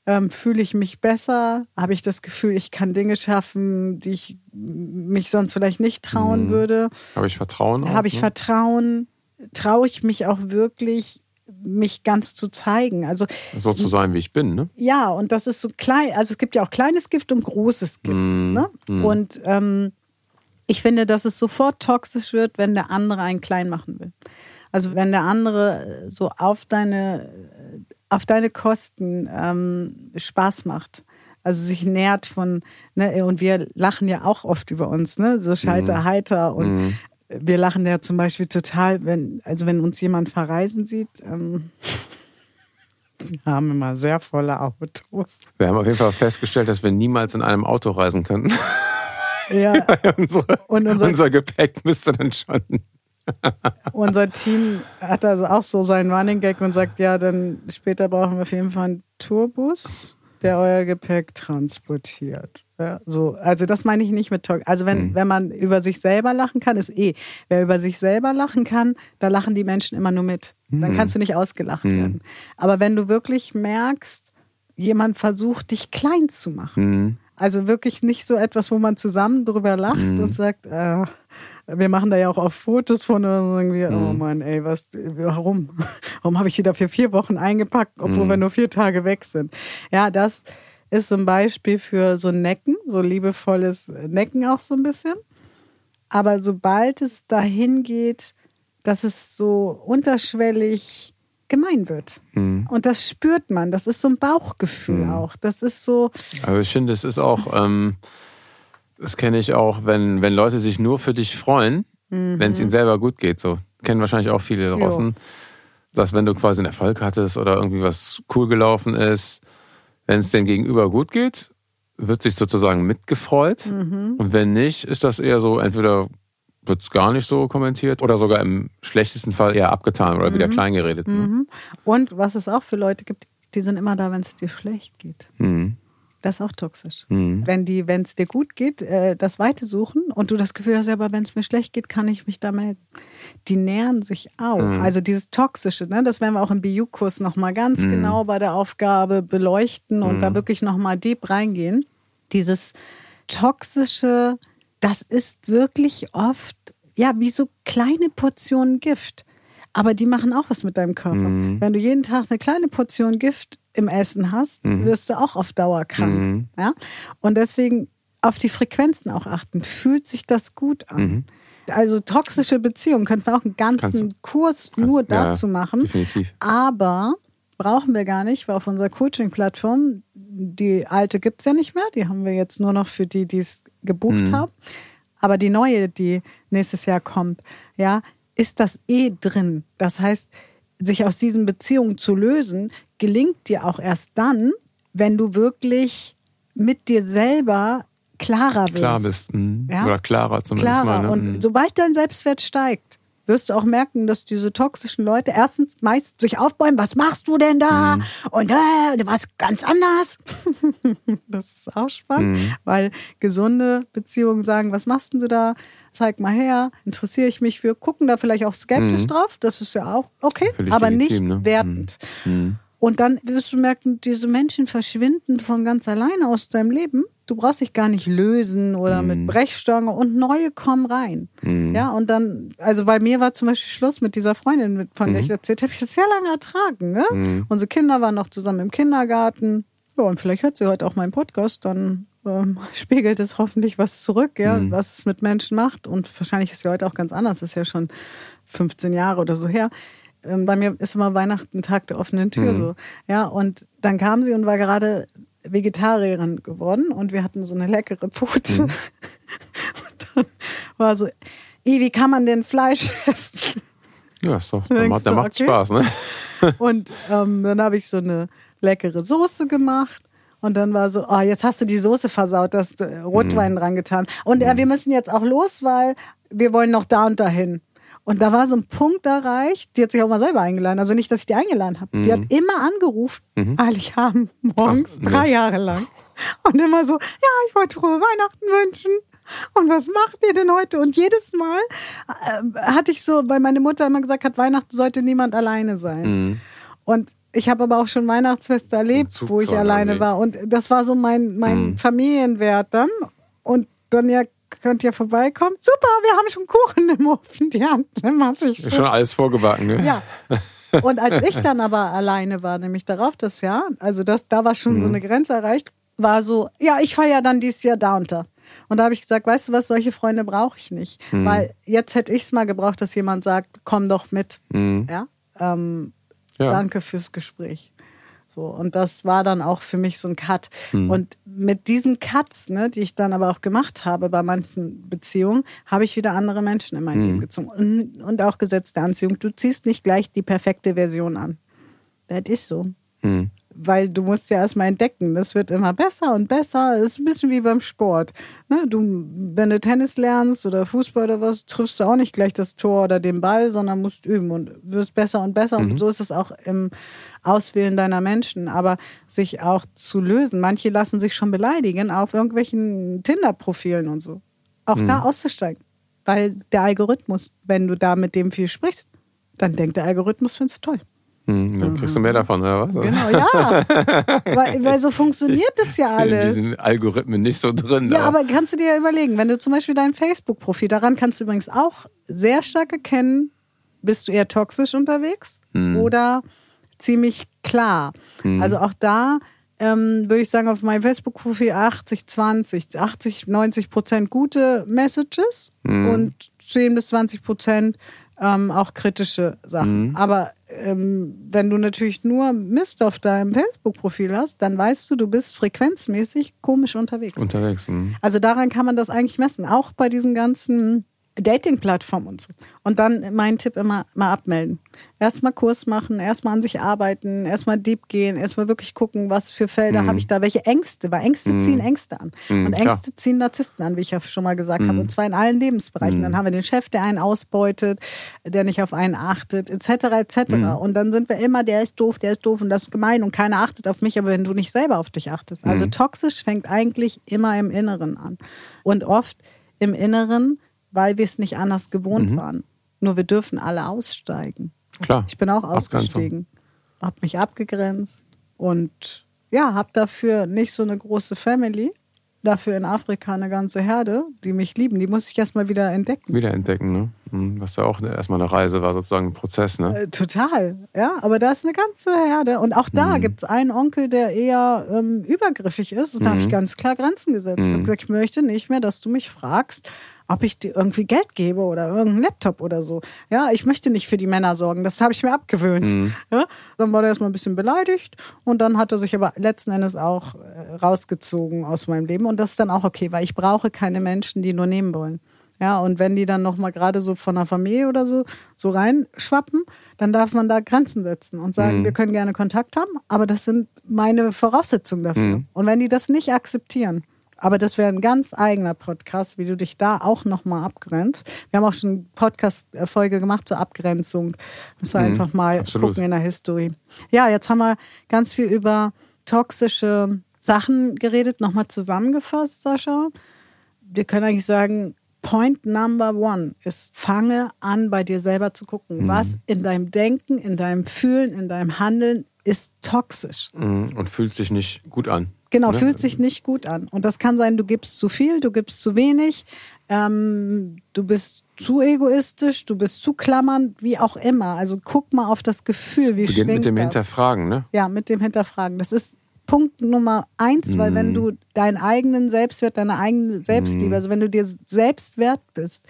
Ähm, fühle ich mich besser? Habe ich das Gefühl, ich kann Dinge schaffen, die ich mich sonst vielleicht nicht trauen würde? Habe ich Vertrauen? Habe ich ne? Vertrauen? Traue ich mich auch wirklich, mich ganz zu zeigen? Also So zu sein, wie ich bin, ne? ja, und das ist so klein. Also es gibt ja auch kleines Gift und großes Gift. Ne? Und ähm, ich finde, dass es sofort toxisch wird, wenn der andere einen klein machen will. Also wenn der andere so auf deine, auf deine Kosten ähm, Spaß macht. Also sich nährt von, ne, und wir lachen ja auch oft über uns, ne? So scheiter heiter und wir lachen ja zum Beispiel total, wenn, also wenn uns jemand verreisen sieht, ähm, wir haben immer sehr volle Autos. Wir haben auf jeden Fall festgestellt, dass wir niemals in einem Auto reisen könnten. Ja, <laughs> unsere, Und unser- unser Gepäck müsste dann schon. unser Team hat also auch so seinen Running Gag und sagt, ja, dann später brauchen wir auf jeden Fall einen Tourbus, der euer Gepäck transportiert. Ja, so, also das meine ich nicht mit Talk. Also wenn, wenn man über sich selber lachen kann, ist eh. Wer über sich selber lachen kann, da lachen die Menschen immer nur mit. Dann kannst du nicht ausgelacht werden. Aber wenn du wirklich merkst, jemand versucht, dich klein zu machen, Mhm. Also wirklich nicht so etwas, wo man zusammen drüber lacht und sagt, äh, wir machen da ja auch auf Fotos von und sagen wir, oh Mann, ey, was, warum? <laughs> Warum habe ich die da für vier Wochen eingepackt, obwohl wir nur vier Tage weg sind? Ja, das ist so ein Beispiel für so Necken, so liebevolles Necken auch so ein bisschen. Aber sobald es dahin geht, dass es so unterschwellig gemein wird. Und das spürt man. Das ist so ein Bauchgefühl auch. Das ist so, Also ich finde, es ist auch, ähm, das kenne ich auch, wenn, wenn Leute sich nur für dich freuen, wenn es ihnen selber gut geht. So kennen wahrscheinlich auch viele draußen, dass wenn du quasi einen Erfolg hattest oder irgendwie was cool gelaufen ist, wenn es dem Gegenüber gut geht, wird sich sozusagen mitgefreut. Mhm. Und wenn nicht, ist das eher so, entweder wird es gar nicht so kommentiert oder sogar im schlechtesten Fall eher abgetan oder wieder kleingeredet. Ne? Mhm. Und was es auch für Leute gibt, die sind immer da, wenn es dir schlecht geht. Mhm. Das ist auch toxisch. Mhm. Wenn die, wenn es dir gut geht, äh, das Weite suchen und du das Gefühl hast, aber wenn es mir schlecht geht, kann ich mich da melden. Die nähern sich auch. Mhm. Also dieses Toxische, ne, das werden wir auch im BU-Kurs nochmal ganz Mhm. genau bei der Aufgabe beleuchten und da wirklich nochmal deep reingehen. Dieses Toxische, das ist wirklich oft, ja, wie so kleine Portionen Gift. Aber die machen auch was mit deinem Körper. Mhm. Wenn du jeden Tag eine kleine Portion Gift im Essen hast, wirst du auch auf Dauer krank. Mhm. Ja? Und deswegen auf die Frequenzen auch achten. Fühlt sich das gut an? Mhm. Also toxische Beziehungen könnten wir auch einen ganzen Kurs nur ja, dazu machen. definitiv. Aber brauchen wir gar nicht, weil auf unserer Coaching-Plattform, die alte gibt es ja nicht mehr, die haben wir jetzt nur noch für die, die es gebucht Mhm. haben. Aber die neue, die nächstes Jahr kommt, ja, ist das eh drin. Das heißt, sich aus diesen Beziehungen zu lösen, gelingt dir auch erst dann, wenn du wirklich mit dir selber klarer wirst. Klar bist. Mhm. Ja? Oder klarer zumindest klarer. mal. Ne? Und Mhm. sobald dein Selbstwert steigt, wirst du auch merken, dass diese toxischen Leute erstens meist sich aufbäumen, was machst du denn da? Mhm. Und äh, du warst ganz anders. <laughs> das ist auch spannend, Mhm. weil gesunde Beziehungen sagen, was machst du da? Zeig mal her, interessiere ich mich für, gucken da vielleicht auch skeptisch drauf, das ist ja auch okay, Mhm. Völlig aber legitim, nicht ne? wertend. Mhm. Und dann wirst du merken, diese Menschen verschwinden von ganz alleine aus deinem Leben. Du brauchst dich gar nicht lösen oder Mhm. mit Brechstange und neue kommen rein. Ja, und dann, also bei mir war zum Beispiel Schluss mit dieser Freundin, von der Mhm. ich erzählt habe, ich das sehr lange ertragen. Ne? Unsere Kinder waren noch zusammen im Kindergarten. Ja, und vielleicht hört sie heute auch meinen Podcast, dann ähm, <laughs> spiegelt es hoffentlich was zurück, ja, Mhm. was es mit Menschen macht. Und wahrscheinlich ist sie heute auch ganz anders, ist ja schon 15 Jahre oder so her. Ähm, Bei mir ist immer Weihnachten Tag der offenen Tür Mhm. so. Ja, und dann kam sie und war gerade Vegetarierin geworden und wir hatten so eine leckere Pute. Mhm. <laughs> Und dann war so, "Ih, wie kann man denn Fleisch <laughs> essen? Ja, ist doch, Dann macht, da du, macht's okay. Spaß, ne? <laughs> Und ähm, dann habe ich so eine leckere Soße gemacht. Und dann war so, oh, jetzt hast du die Soße versaut, hast äh, Mhm. Rotwein dran getan. Und äh, wir müssen jetzt auch los, weil wir wollen noch da und dahin. Und da war so ein Punkt erreicht, die hat sich auch mal selber eingeladen. Also nicht, dass ich die eingeladen habe. Die hat immer angerufen, eilig haben, morgens, nee. drei Jahre lang. Und immer so, ja, ich wollte frohe Weihnachten wünschen. Und was macht ihr denn heute? Und jedes Mal äh, hatte ich so, weil meine Mutter immer gesagt hat, Weihnachten sollte niemand alleine sein. Mhm. Und ich habe aber auch schon Weihnachtsfeste erlebt, wo ich alleine war. Und das war so mein, mein Mhm. Familienwert dann. Und dann ja, könnt ihr vorbeikommen. Super, wir haben schon Kuchen im Ofen. Die haben massig schon alles vorgebacken, ne? ja. <laughs> Und als ich dann aber alleine war, nämlich darauf das Jahr, also das, da war schon so eine Grenze erreicht, war so, ja, ich feiere dann dieses Jahr da und da. Und da habe ich gesagt, weißt du was, solche Freunde brauche ich nicht. Weil jetzt hätte ich es mal gebraucht, dass jemand sagt, komm doch mit. Mhm. Ja? Ähm, Ja. Danke fürs Gespräch. So, und das war dann auch für mich so ein Cut. Hm. Und mit diesen Cuts, ne, die ich dann aber auch gemacht habe bei manchen Beziehungen, habe ich wieder andere Menschen in mein Hm. Leben gezogen. Und, und auch Gesetz der Anziehung. Du ziehst nicht gleich die perfekte Version an. Das ist so. Mhm. Weil du musst ja erstmal entdecken, das wird immer besser und besser. Das ist ein bisschen wie beim Sport. Ne? Du, wenn du Tennis lernst oder Fußball oder was, triffst du auch nicht gleich das Tor oder den Ball, sondern musst üben und wirst besser und besser. Und so ist es auch im Auswählen deiner Menschen. Aber sich auch zu lösen. Manche lassen sich schon beleidigen auf irgendwelchen Tinder-Profilen und so. Auch da auszusteigen. Weil der Algorithmus, wenn du da mit dem viel sprichst, dann denkt der Algorithmus, findest toll. Mhm. Dann kriegst du mehr davon, oder was? Genau, ja. <laughs> weil, weil so funktioniert das ja bin in alles. diesen Algorithmen nicht so drin. Ja, aber kannst du dir ja überlegen, wenn du zum Beispiel dein Facebook-Profil, daran kannst du übrigens auch sehr stark erkennen, bist du eher toxisch unterwegs oder ziemlich klar. Also auch da ähm, würde ich sagen, auf meinem Facebook-Profil 80, 20, 80, 90 Prozent gute Messages und 10 bis 20 Prozent ähm, auch kritische Sachen. Aber ähm, wenn du natürlich nur Mist auf deinem Facebook-Profil hast, dann weißt du, du bist frequenzmäßig komisch unterwegs. unterwegs. Mhm. Also daran kann man das eigentlich messen. Auch bei diesen ganzen Dating-Plattform und so. Und dann mein Tipp immer mal abmelden. Erstmal Kurs machen, erstmal an sich arbeiten, erstmal deep gehen, erstmal wirklich gucken, was für Felder mhm. habe ich da, welche Ängste, weil Ängste mhm. ziehen Ängste an. Mhm, und Ängste klar. ziehen Narzissten an, wie ich ja schon mal gesagt habe. Mhm. Und zwar in allen Lebensbereichen. Mhm. Dann haben wir den Chef, der einen ausbeutet, der nicht auf einen achtet, etc. etc. Mhm. Und dann sind wir immer, der ist doof, der ist doof und das ist gemein und keiner achtet auf mich, aber wenn du nicht selber auf dich achtest. Also toxisch fängt eigentlich immer im Inneren an. Und oft im Inneren weil wir es nicht anders gewohnt mhm. waren. Nur wir dürfen alle aussteigen. Klar. Ich bin auch ausgestiegen, habe mich abgegrenzt und ja, habe dafür nicht so eine große Family, dafür in Afrika eine ganze Herde, die mich lieben. Die muss ich erstmal wieder entdecken. Wieder entdecken, ne? Mhm, was ja auch erstmal eine Reise war, sozusagen ein Prozess, ne? Äh, total, ja. Aber da ist eine ganze Herde. Und auch da mhm. gibt es einen Onkel, der eher ähm, übergriffig ist. Und da mhm. habe ich ganz klar Grenzen gesetzt. Mhm. Ich habe gesagt, ich möchte nicht mehr, dass du mich fragst, ob ich dir irgendwie Geld gebe oder irgendeinen Laptop oder so. Ja, ich möchte nicht für die Männer sorgen. Das habe ich mir abgewöhnt. Mhm. Ja, dann war er erstmal ein bisschen beleidigt und dann hat er sich aber letzten Endes auch äh, rausgezogen aus meinem Leben und das ist dann auch okay, weil ich brauche keine Menschen, die nur nehmen wollen. Ja, und wenn die dann nochmal gerade so von der Familie oder so so reinschwappen, dann darf man da Grenzen setzen und sagen, mhm. wir können gerne Kontakt haben, aber das sind meine Voraussetzungen dafür. Mhm. Und wenn die das nicht akzeptieren, aber das wäre ein ganz eigener Podcast, wie du dich da auch nochmal abgrenzt. Wir haben auch schon eine Podcast-Folge gemacht zur Abgrenzung. Müssen wir mhm, einfach mal absolut. gucken in der History. Ja, jetzt haben wir ganz viel über toxische Sachen geredet. Nochmal zusammengefasst, Sascha. Wir können eigentlich sagen, Point number one ist, fange an, bei dir selber zu gucken, mhm. was in deinem Denken, in deinem Fühlen, in deinem Handeln ist toxisch. Mhm. Und fühlt sich nicht gut an. Genau, ne? fühlt sich nicht gut an. Und das kann sein, du gibst zu viel, du gibst zu wenig, ähm, du bist zu egoistisch, du bist zu klammernd, wie auch immer. Also guck mal auf das Gefühl, wie Beginnt mit dem das? Hinterfragen, ne? Ja, mit dem Hinterfragen. Das ist Punkt Nummer eins, mm. weil wenn mhm. du deinen eigenen Selbstwert, deine eigene Selbstliebe, mm. also wenn du dir selbst wert bist,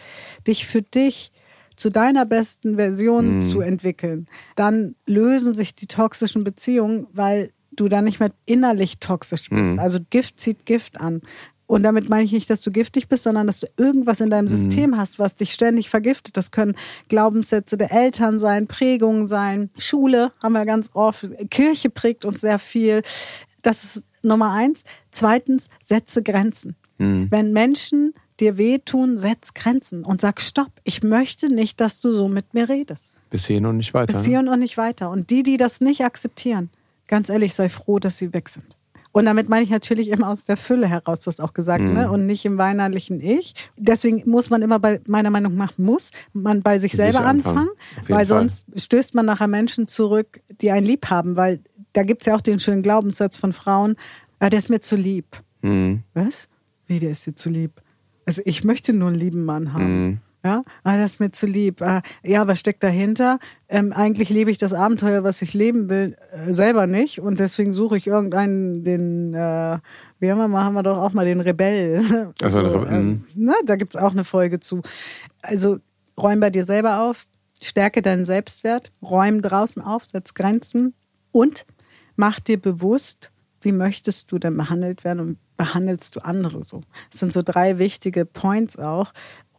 dich für dich zu deiner besten Version mm. zu entwickeln, dann lösen sich die toxischen Beziehungen, weil du dann nicht mehr innerlich toxisch bist. Mhm. Also Gift zieht Gift an. Und damit meine ich nicht, dass du giftig bist, sondern dass du irgendwas in deinem mhm. System hast, was dich ständig vergiftet. Das können Glaubenssätze der Eltern sein, Prägungen sein, Schule haben wir ganz oft, Kirche prägt uns sehr viel. Das ist Nummer eins. Zweitens, setze Grenzen. Mhm. Wenn Menschen dir wehtun, setz Grenzen und sag Stopp. Ich möchte nicht, dass du so mit mir redest. Bis hierhin und nicht weiter. Bis ne? hierhin und nicht weiter. Und die, die das nicht akzeptieren, ganz ehrlich, sei froh, dass sie weg sind. Und damit meine ich natürlich immer aus der Fülle heraus, das auch gesagt, mhm. ne? und nicht im weinerlichen Ich. Deswegen muss man immer bei, meiner Meinung nach, muss man bei sich, sich selber anfangen, anfangen weil Fall. sonst stößt man nachher Menschen zurück, die einen lieb haben, weil da gibt es ja auch den schönen Glaubenssatz von Frauen, ah, der ist mir zu lieb. Mhm. Was? Wie, der ist dir zu lieb? Also ich möchte nur einen lieben Mann haben. Mhm. Ja, ah, das ist mir zu lieb. Ah, ja, was steckt dahinter? Ähm, eigentlich lebe ich das Abenteuer, was ich leben will, äh, selber nicht. Und deswegen suche ich irgendeinen, den, äh, wie haben wir mal, haben wir doch auch mal den Rebell. <laughs> Also, so, ähm, na, da gibt's auch eine Folge zu. Also räum bei dir selber auf, stärke deinen Selbstwert, räum draußen auf, setz Grenzen und mach dir bewusst, wie möchtest du denn behandelt werden und behandelst du andere so. Das sind so drei wichtige Points auch,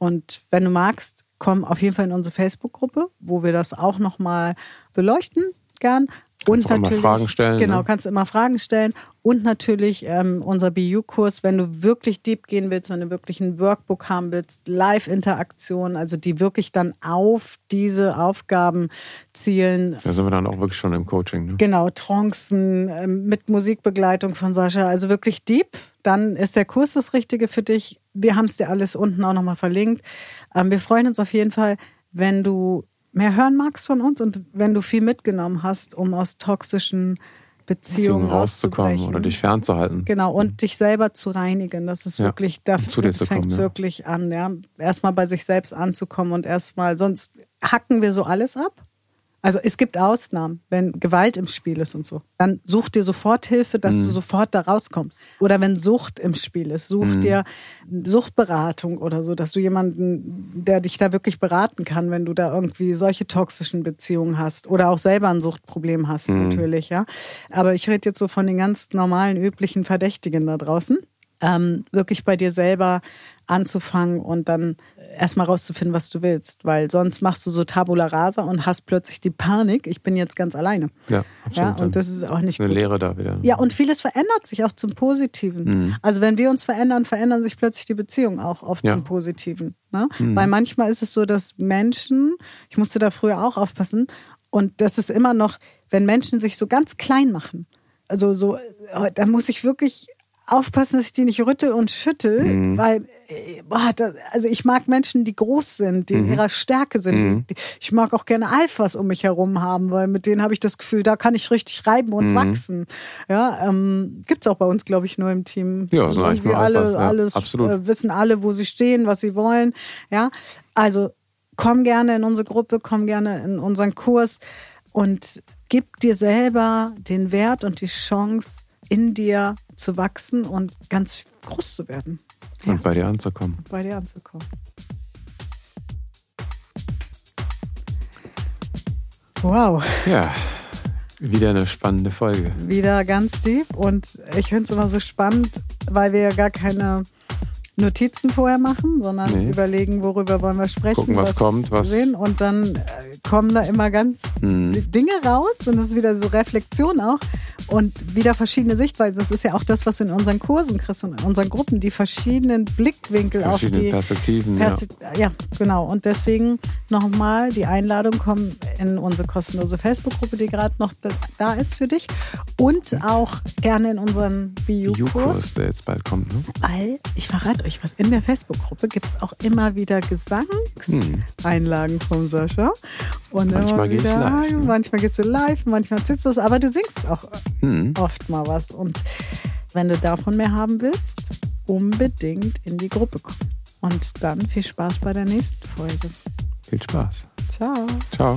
und wenn du magst, komm auf jeden Fall in unsere Facebook-Gruppe, wo wir das auch nochmal beleuchten, gern. Kannst und natürlich Fragen stellen. Genau, ne? kannst du immer Fragen stellen. Und natürlich ähm, unser BU-Kurs, wenn du wirklich deep gehen willst, wenn du wirklich ein Workbook haben willst, Live-Interaktion, also die wirklich dann auf diese Aufgaben zielen. Da sind wir dann auch wirklich schon im Coaching. Ne? Genau, Trancen ähm, mit Musikbegleitung von Sascha, also wirklich deep. Dann ist der Kurs das Richtige für dich. Wir haben es dir alles unten auch nochmal verlinkt. Ähm, wir freuen uns auf jeden Fall, wenn du mehr hören magst von uns und wenn du viel mitgenommen hast, um aus toxischen Beziehungen, Beziehungen rauszukommen oder dich fernzuhalten. Genau, und dich selber zu reinigen. Das ist ja, wirklich, da fängt es wirklich an, ja. Erstmal bei sich selbst anzukommen und erstmal, sonst hacken wir so alles ab also es gibt Ausnahmen, wenn Gewalt im Spiel ist und so. Dann such dir sofort Hilfe, dass mhm. du sofort da rauskommst. Oder wenn Sucht im Spiel ist, such mhm. dir Suchtberatung oder so, dass du jemanden, der dich da wirklich beraten kann, wenn du da irgendwie solche toxischen Beziehungen hast oder auch selber ein Suchtproblem hast, mhm. natürlich, ja. Aber ich rede jetzt so von den ganz normalen, üblichen Verdächtigen da draußen. Ähm, wirklich bei dir selber anzufangen und dann erstmal rauszufinden, was du willst, weil sonst machst du so Tabula Rasa und hast plötzlich die Panik, ich bin jetzt ganz alleine. Ja, absolut. Ja, und das ist auch nicht eine gut. Lehre da wieder. Ja, und vieles verändert sich auch zum Positiven. Mhm. Also wenn wir uns verändern, verändern sich plötzlich die Beziehungen auch oft Ja. zum Positiven. Ne? Weil manchmal ist es so, dass Menschen, ich musste da früher auch aufpassen, und das ist immer noch, wenn Menschen sich so ganz klein machen, also so, äh, da muss ich wirklich aufpassen, dass ich die nicht rüttel und schüttel, Mhm. weil, äh, boah, das, also ich mag Menschen, die groß sind, die in ihrer Stärke sind. Mhm. Die, ich mag auch gerne Alphas um mich herum haben, weil mit denen habe ich das Gefühl, da kann ich richtig reiben und Mhm. wachsen. Ja, ähm, gibt's auch bei uns, glaube ich, nur im Team. Ja, eigentlich Irgendwie nur alle, Alphas, ja, alles, absolut. Äh, wissen alle, wo sie stehen, was sie wollen. Ja, also komm gerne in unsere Gruppe, komm gerne in unseren Kurs und gib dir selber den Wert und die Chance, in dir zu wachsen und ganz groß zu werden. Ja, Und bei dir anzukommen. bei dir anzukommen. Wow, Ja, wieder eine spannende Folge. wieder ganz deep und ich finde es immer so spannend, weil wir ja gar keine Notizen vorher machen, sondern Nee. überlegen, worüber wollen wir sprechen, Gucken, was kommt, was- sehen und dann äh, kommen da immer ganz Hm. Dinge raus und das ist wieder so Reflexion auch und wieder verschiedene Sichtweisen. Das ist ja auch das, was du in unseren Kursen kriegst und in unseren Gruppen, die verschiedenen Blickwinkel auf Verschiedene die Perspektiven. Ja. Persi ja, genau. Und deswegen nochmal die Einladung, komm in unsere kostenlose Facebook-Gruppe, die gerade noch da- ist für dich. Und auch gerne in unseren BU-Kurs. Der jetzt bald kommt. Ne? Weil, ich verrate euch was, in der Facebook-Gruppe gibt es auch immer wieder Gesangseinlagen vom Sascha. Und Hm. Manchmal gehe ich live, ne? Manchmal gehst du live, manchmal zitzt du es, aber du singst auch Hm. oft mal was. Und wenn du davon mehr haben willst, unbedingt in die Gruppe kommen. Und dann viel Spaß bei der nächsten Folge. Viel Spaß. Ciao. Ciao.